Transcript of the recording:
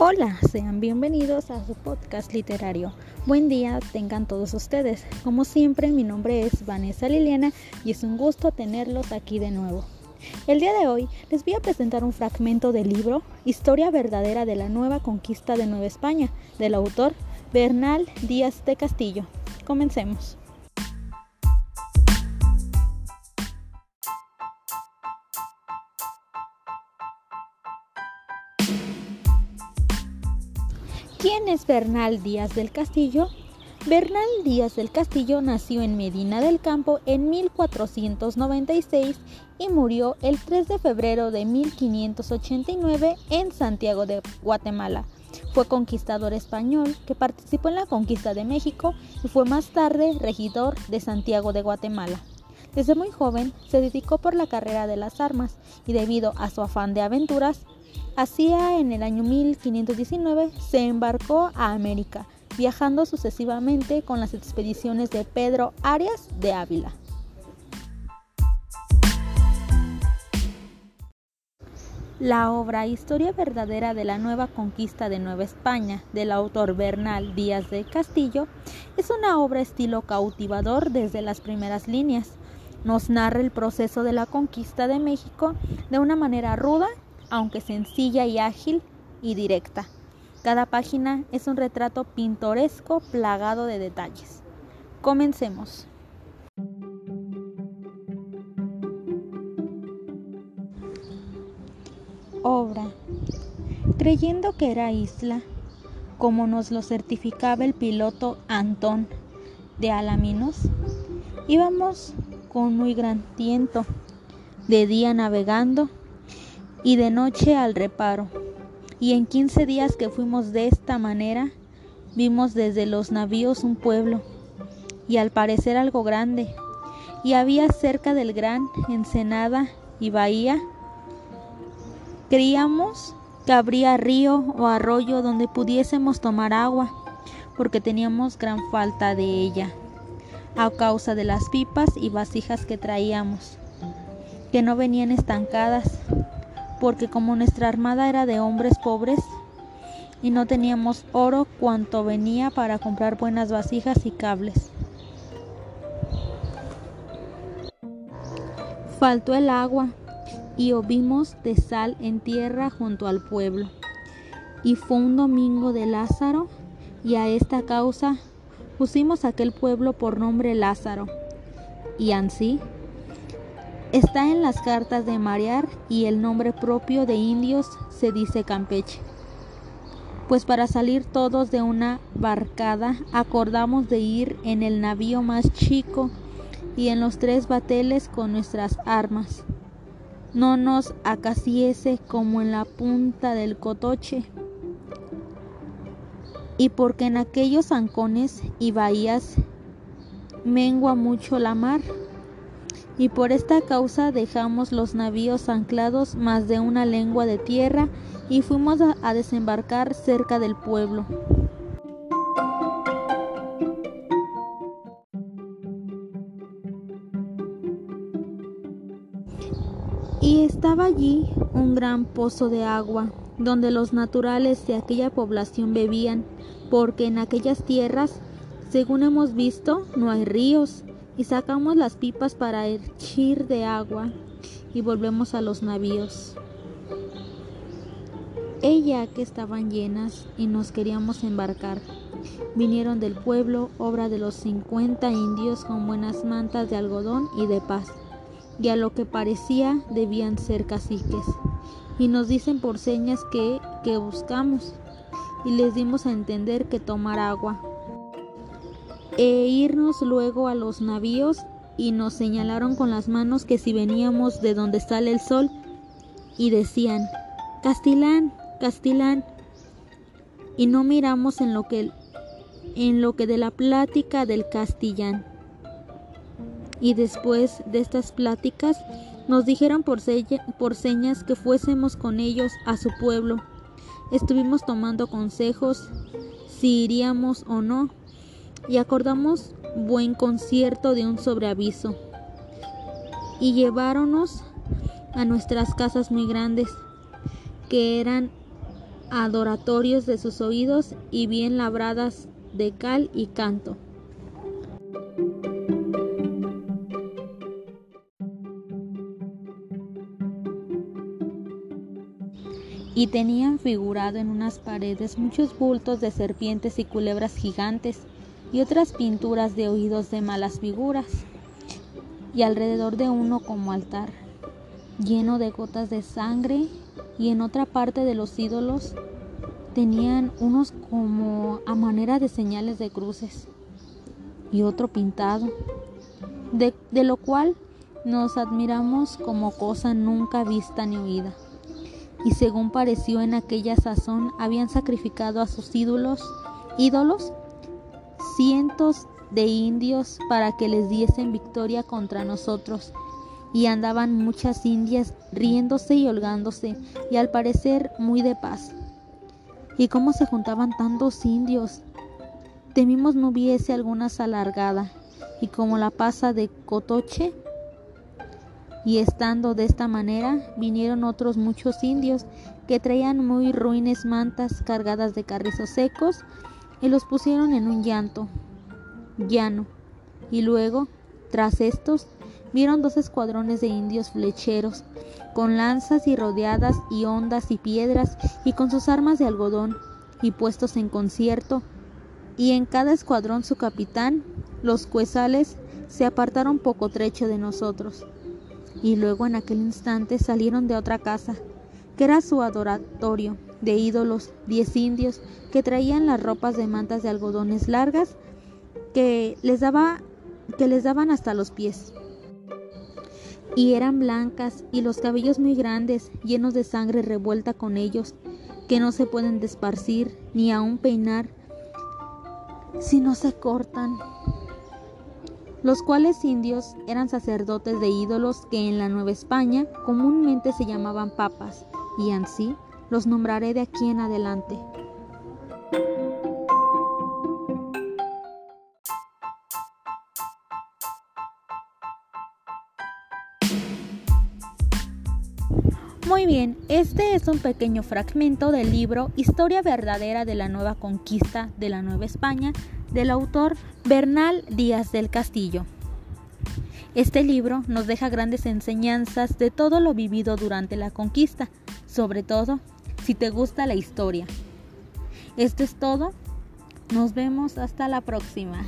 Hola, sean bienvenidos a su podcast literario. Buen día tengan todos ustedes. Como siempre, mi nombre es Vanessa Liliana y es un gusto tenerlos aquí de nuevo. El día de hoy les voy a presentar un fragmento del libro Historia verdadera de la nueva conquista de Nueva España, del autor Bernal Díaz de Castillo. Comencemos. ¿Quién es Bernal Díaz del Castillo? Bernal Díaz del Castillo nació en Medina del Campo en 1496 y murió el 3 de febrero de 1589 en Santiago de Guatemala. Fue conquistador español que participó en la conquista de México y fue más tarde regidor de Santiago de Guatemala. Desde muy joven se dedicó por la carrera de las armas y debido a su afán de aventuras Hacia en el año 1519 se embarcó a América, viajando sucesivamente con las expediciones de Pedro Arias de Ávila. La obra Historia verdadera de la nueva conquista de Nueva España del autor Bernal Díaz de Castillo es una obra estilo cautivador desde las primeras líneas. Nos narra el proceso de la conquista de México de una manera ruda aunque sencilla y ágil y directa. Cada página es un retrato pintoresco plagado de detalles. Comencemos. Obra. Creyendo que era isla, como nos lo certificaba el piloto Antón de Alaminos, íbamos con muy gran tiento, de día navegando y de noche al reparo. Y en quince días que fuimos de esta manera, vimos desde los navíos un pueblo, y al parecer algo grande, y había cerca del gran ensenada y bahía. Creíamos que habría río o arroyo donde pudiésemos tomar agua, porque teníamos gran falta de ella, a causa de las pipas y vasijas que traíamos, que no venían estancadas, porque como nuestra armada era de hombres pobres y no teníamos oro cuanto venía para comprar buenas vasijas y cables. Faltó el agua y ovimos de sal en tierra junto al pueblo. Y fue un domingo de Lázaro y a esta causa pusimos aquel pueblo por nombre Lázaro. Y ansí Está en las cartas de marear y el nombre propio de indios se dice Campeche. Pues para salir todos de una barcada acordamos de ir en el navío más chico y en los tres bateles con nuestras armas. No nos acaciese como en la punta del cotoche. Y porque en aquellos ancones y bahías mengua mucho la mar, y por esta causa dejamos los navíos anclados más de una lengua de tierra y fuimos a, desembarcar cerca del pueblo. Y estaba allí un gran pozo de agua, donde los naturales de aquella población bebían, porque en aquellas tierras, según hemos visto, no hay ríos, y sacamos las pipas para echir de agua y volvemos a los navíos. Ella que estaban llenas y nos queríamos embarcar. Vinieron del pueblo, obra de los cincuenta indios con buenas mantas de algodón y de paz, y a lo que parecía debían ser caciques. Y nos dicen por señas que, que buscamos, y les dimos a entender que tomar agua e irnos luego a los navíos y nos señalaron con las manos que si veníamos de donde sale el sol y decían, Castilán, Castilán, y no miramos en lo que en lo que de la plática del Castillán. Y después de estas pláticas nos dijeron por, por señas que fuésemos con ellos a su pueblo. Estuvimos tomando consejos si iríamos o no y acordamos buen concierto de un sobreaviso. Y lleváronos a nuestras casas muy grandes, que eran adoratorios de sus oídos y bien labradas de cal y canto. y tenían figurado en unas paredes muchos bultos de serpientes y culebras gigantes y otras pinturas de oídos de malas figuras, y alrededor de uno como altar, lleno de gotas de sangre, y en otra parte de los ídolos tenían unos como a manera de señales de cruces, y otro pintado, de, de lo cual nos admiramos como cosa nunca vista ni oída. Y según pareció en aquella sazón habían sacrificado a sus ídolos, ídolos cientos de indios para que les diesen victoria contra nosotros. Y andaban muchas indias riéndose y holgándose, y al parecer muy de paz. ¿Y cómo se juntaban tantos indios? Temimos no hubiese alguna alargada, y como la pasa de Cotoche, y estando de esta manera, vinieron otros muchos indios que traían muy ruines mantas cargadas de carrizos secos y los pusieron en un llanto llano. Y luego, tras estos, vieron dos escuadrones de indios flecheros, con lanzas y rodeadas y ondas y piedras, y con sus armas de algodón, y puestos en concierto, y en cada escuadrón su capitán, los cuezales, se apartaron poco trecho de nosotros. Y luego en aquel instante salieron de otra casa, que era su adoratorio, de ídolos, diez indios, que traían las ropas de mantas de algodones largas que les, daba, que les daban hasta los pies. Y eran blancas y los cabellos muy grandes, llenos de sangre revuelta con ellos, que no se pueden desparcir ni aun peinar si no se cortan los cuales indios eran sacerdotes de ídolos que en la Nueva España comúnmente se llamaban papas, y así los nombraré de aquí en adelante. Muy bien, este es un pequeño fragmento del libro Historia verdadera de la nueva conquista de la Nueva España del autor Bernal Díaz del Castillo. Este libro nos deja grandes enseñanzas de todo lo vivido durante la conquista, sobre todo si te gusta la historia. Esto es todo. Nos vemos hasta la próxima.